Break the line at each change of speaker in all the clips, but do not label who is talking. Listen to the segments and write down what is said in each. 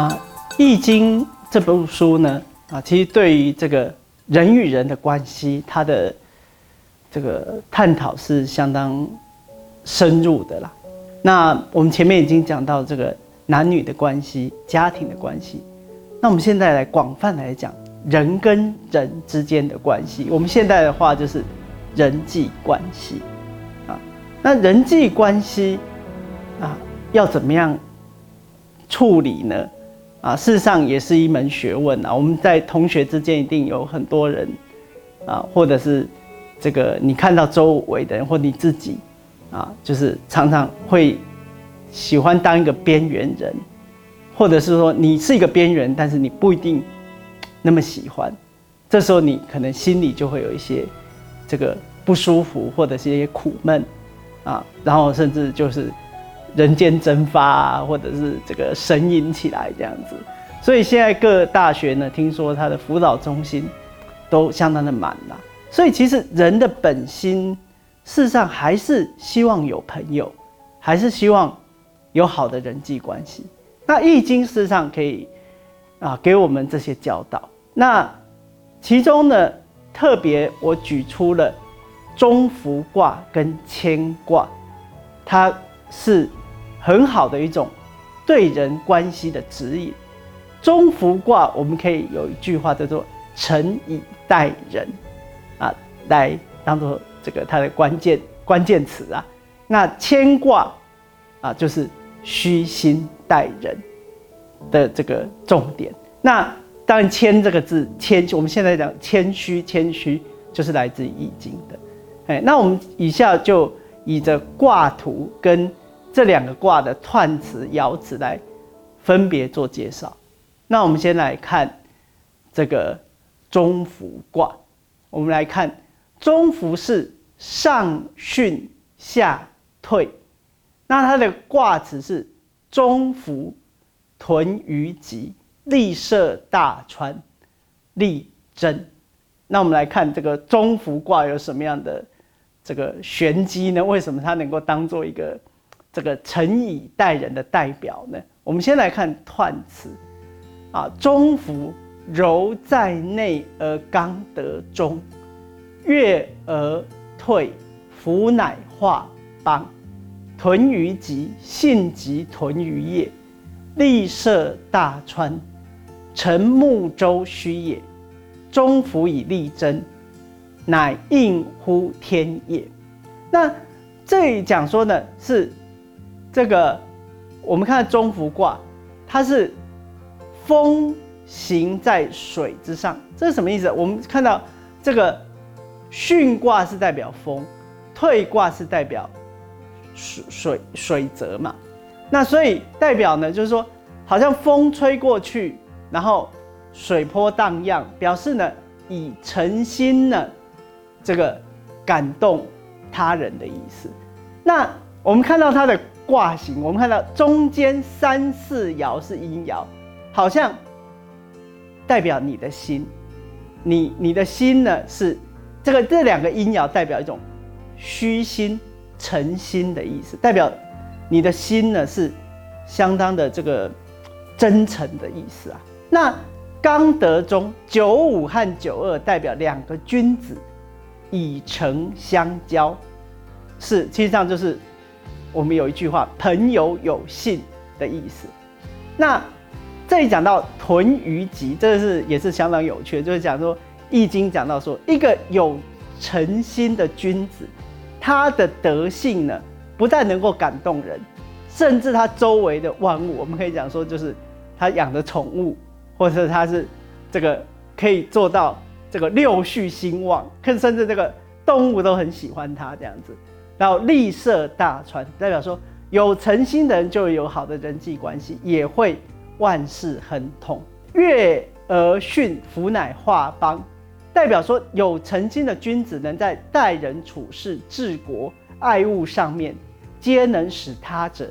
啊，《易经》这本书呢，啊，其实对于这个人与人的关系，它的这个探讨是相当深入的啦。那我们前面已经讲到这个男女的关系、家庭的关系，那我们现在来广泛来讲人跟人之间的关系。我们现在的话就是人际关系啊，那人际关系啊，要怎么样处理呢？啊，事实上也是一门学问啊。我们在同学之间一定有很多人，啊，或者是这个你看到周围的人或你自己，啊，就是常常会喜欢当一个边缘人，或者是说你是一个边缘，但是你不一定那么喜欢。这时候你可能心里就会有一些这个不舒服，或者是一些苦闷，啊，然后甚至就是。人间蒸发啊，或者是这个神隐起来这样子，所以现在各大学呢，听说它的辅导中心都相当的满了。所以其实人的本心，事实上还是希望有朋友，还是希望有好的人际关系。那易经事实上可以啊给我们这些教导。那其中呢，特别我举出了中孚卦跟牵卦，它是。很好的一种对人关系的指引。中孚卦我们可以有一句话叫做“诚以待人”，啊，来当做这个它的关键关键词啊。那谦卦啊，就是虚心待人的这个重点。那当然，谦这个字，谦，我们现在讲谦虚，谦虚就是来自易经的。哎，那我们以下就以着卦图跟。这两个卦的彖辞、爻辞来分别做介绍。那我们先来看这个中孚卦。我们来看中孚是上巽下退，那它的卦辞是中孚屯于吉，利涉大川，利贞。那我们来看这个中孚卦有什么样的这个玄机呢？为什么它能够当做一个？这个诚以待人的代表呢？我们先来看彖词啊，中孚柔在内而刚得中，悦而退，孚乃化邦。屯于吉，信吉屯于业，利涉大川，成木舟虚也。中孚以利贞，乃应乎天也。那这里讲说呢是。这个我们看到中孚卦，它是风行在水之上，这是什么意思？我们看到这个巽卦是代表风，退卦是代表水水水泽嘛。那所以代表呢，就是说好像风吹过去，然后水波荡漾，表示呢以诚心呢这个感动他人的意思。那我们看到它的。卦形，我们看到中间三四爻是阴爻，好像代表你的心，你你的心呢是这个这两个阴爻代表一种虚心诚心的意思，代表你的心呢是相当的这个真诚的意思啊。那刚得中九五和九二代表两个君子以诚相交，是实际上就是。我们有一句话“朋友有信”的意思。那这里讲到“屯于吉”，这是也是相当有趣，就是讲说《易经》讲到说，一个有诚心的君子，他的德性呢，不但能够感动人，甚至他周围的万物，我们可以讲说，就是他养的宠物，或者他是这个可以做到这个六畜兴旺，甚至这个动物都很喜欢他这样子。然后利涉大川，代表说有诚心的人就有好的人际关系，也会万事亨通。悦而训，福乃化邦，代表说有诚心的君子能在待人处事、治国爱物上面，皆能使他者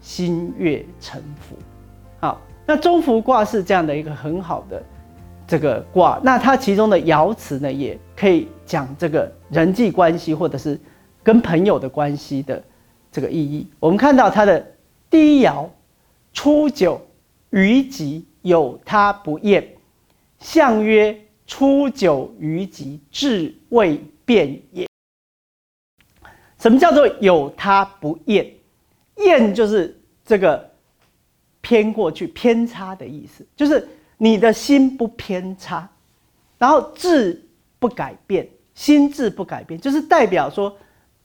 心悦诚服。好，那中孚卦是这样的一个很好的这个卦，那它其中的爻辞呢，也可以讲这个人际关系，或者是。跟朋友的关系的这个意义，我们看到它的第一爻初九于吉，有他不厌。相曰：初九于吉，志未变也。什么叫做有他不厌？厌就是这个偏过去、偏差的意思，就是你的心不偏差，然后志不改变，心智不改变，就是代表说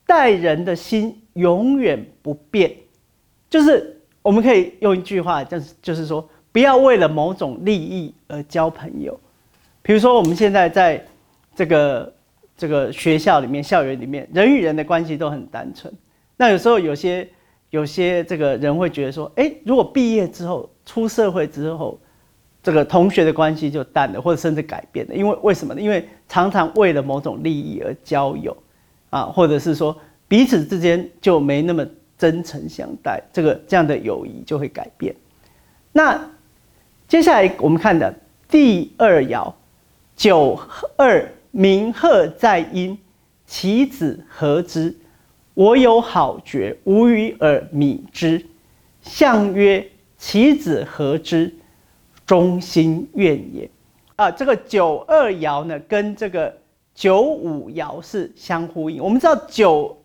待人的心永远不变。就是我们可以用一句话，就是就是说，不要为了某种利益而交朋友。比如说，我们现在在这个。这个学校里面、校园里面，人与人的关系都很单纯。那有时候有些有些这个人会觉得说，哎，如果毕业之后、出社会之后，这个同学的关系就淡了，或者甚至改变了。因为为什么呢？因为常常为了某种利益而交友，啊，或者是说彼此之间就没那么真诚相待，这个这样的友谊就会改变。那接下来我们看的第二爻九二。鸣鹤在阴，其子何之？我有好觉，无与尔米之。相曰：其子何之？忠心怨也。啊，这个九二爻呢，跟这个九五爻是相呼应。我们知道九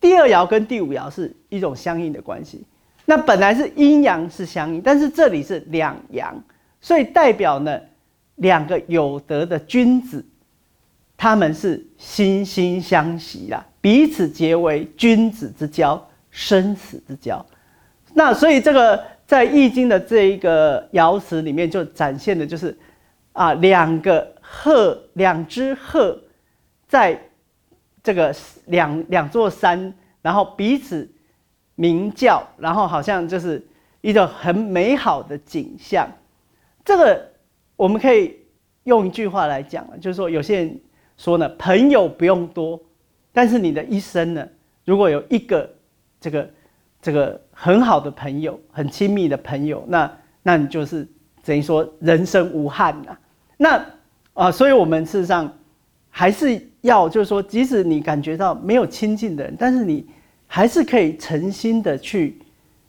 第二爻跟第五爻是一种相应的关系。那本来是阴阳是相应，但是这里是两阳，所以代表呢两个有德的君子。他们是惺惺相惜啦，彼此结为君子之交、生死之交。那所以这个在《易经》的这一个爻辞里面，就展现的就是啊，两个鹤，两只鹤，在这个两两座山，然后彼此鸣叫，然后好像就是一种很美好的景象。这个我们可以用一句话来讲就是说有些人。说呢，朋友不用多，但是你的一生呢，如果有一个这个这个很好的朋友，很亲密的朋友，那那你就是等于说人生无憾呐。那啊，所以我们事实上还是要就是说，即使你感觉到没有亲近的人，但是你还是可以诚心的去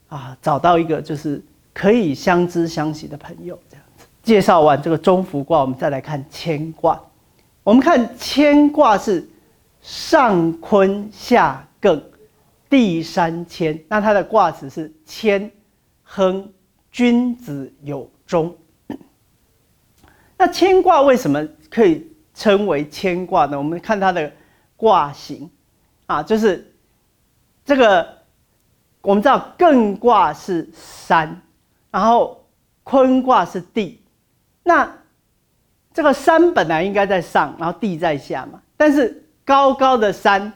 啊，找到一个就是可以相知相惜的朋友这样子。介绍完这个中孚卦，我们再来看乾卦。我们看乾卦是上坤下艮，第三乾。那它的卦辞是谦亨，君子有忠。那乾卦为什么可以称为乾卦呢？我们看它的卦形啊，就是这个我们知道艮卦是山，然后坤卦是地，那。这个山本来应该在上，然后地在下嘛。但是高高的山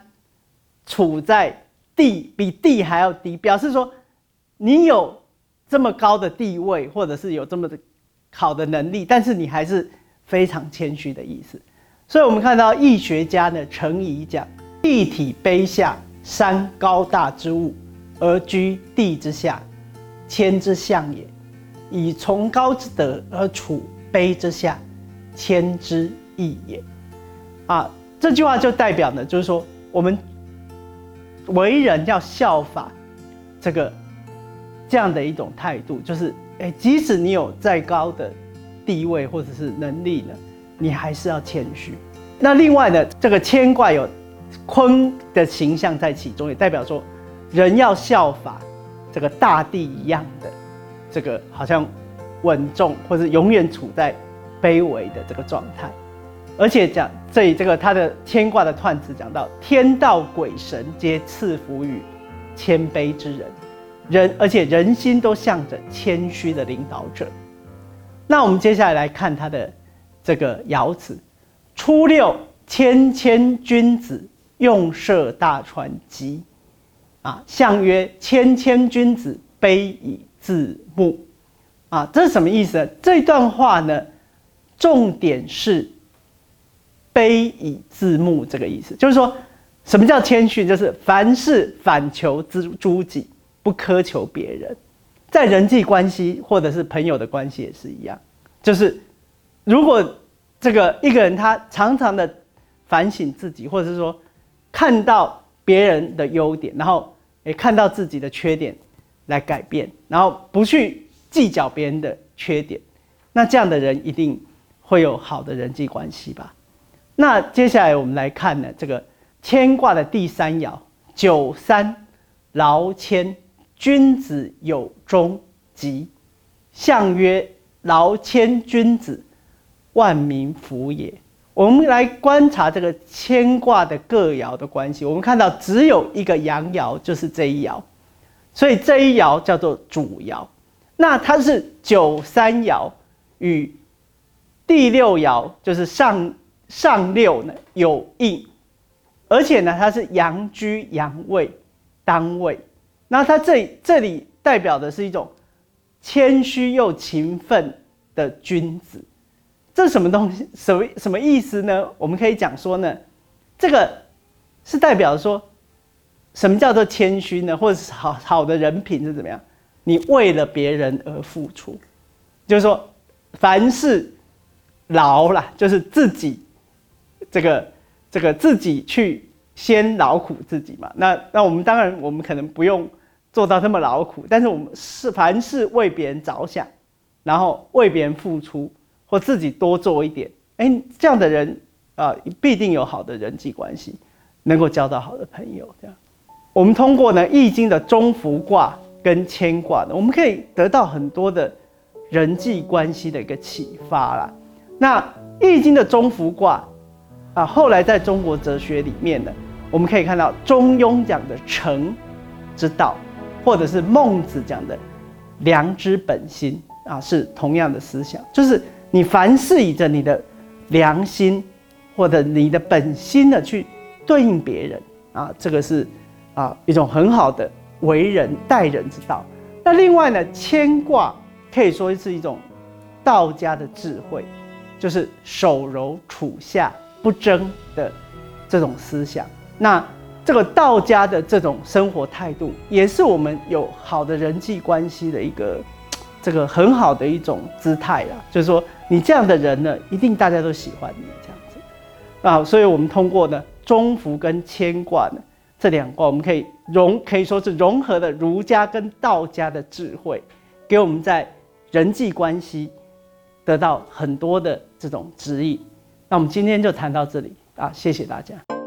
处在地比地还要低，表示说你有这么高的地位，或者是有这么的好的能力，但是你还是非常谦虚的意思。所以我们看到易学家呢，程颐讲：地体卑下，山高大之物，而居地之下，谦之象也；以崇高之德而处卑之下。谦之意也，啊，这句话就代表呢，就是说我们为人要效法这个这样的一种态度，就是哎，即使你有再高的地位或者是能力呢，你还是要谦虚。那另外呢，这个谦卦有坤的形象在其中，也代表说人要效法这个大地一样的这个好像稳重，或者永远处在。卑微的这个状态，而且讲这里这个他的牵挂的彖词讲到天道鬼神皆赐福于谦卑之人，人而且人心都向着谦虚的领导者。那我们接下来来看他的这个爻辞：初六，谦谦君子，用涉大船疾。啊，相曰：谦谦君子，卑以自牧。啊，这是什么意思？这段话呢？重点是卑以自牧这个意思，就是说什么叫谦逊？就是凡事反求之诸己，不苛求别人。在人际关系或者是朋友的关系也是一样，就是如果这个一个人他常常的反省自己，或者是说看到别人的优点，然后也看到自己的缺点来改变，然后不去计较别人的缺点，那这样的人一定会有好的人际关系吧？那接下来我们来看呢，这个牵卦的第三爻九三劳谦，君子有终吉，象曰劳谦君子，万民福也。我们来观察这个牵卦的各爻的关系，我们看到只有一个阳爻，就是这一爻，所以这一爻叫做主爻。那它是九三爻与第六爻，就是上。上六呢有应，而且呢它是阳居阳位单位，那它这这里代表的是一种谦虚又勤奋的君子，这是什么东西？什么什么意思呢？我们可以讲说呢，这个是代表说，什么叫做谦虚呢？或者是好好的人品是怎么样？你为了别人而付出，就是说凡事劳啦，就是自己。这个这个自己去先劳苦自己嘛，那那我们当然我们可能不用做到这么劳苦，但是我们是凡事为别人着想，然后为别人付出或自己多做一点，哎，这样的人啊必定有好的人际关系，能够交到好的朋友。这样，我们通过呢《易经》的中孚卦跟牵卦呢，我们可以得到很多的人际关系的一个启发啦。那《易经》的中孚卦。啊，后来在中国哲学里面呢，我们可以看到《中庸》讲的诚之道，或者是孟子讲的良知本心啊，是同样的思想，就是你凡事以着你的良心或者你的本心的去对应别人啊，这个是啊一种很好的为人待人之道。那另外呢，牵挂可以说是一种道家的智慧，就是手柔处下。不争的这种思想，那这个道家的这种生活态度，也是我们有好的人际关系的一个这个很好的一种姿态啊。就是说，你这样的人呢，一定大家都喜欢你这样子啊。所以，我们通过呢中福跟牵挂呢这两卦，我们可以融可以说是融合了儒家跟道家的智慧，给我们在人际关系得到很多的这种指引。那我们今天就谈到这里啊，谢谢大家。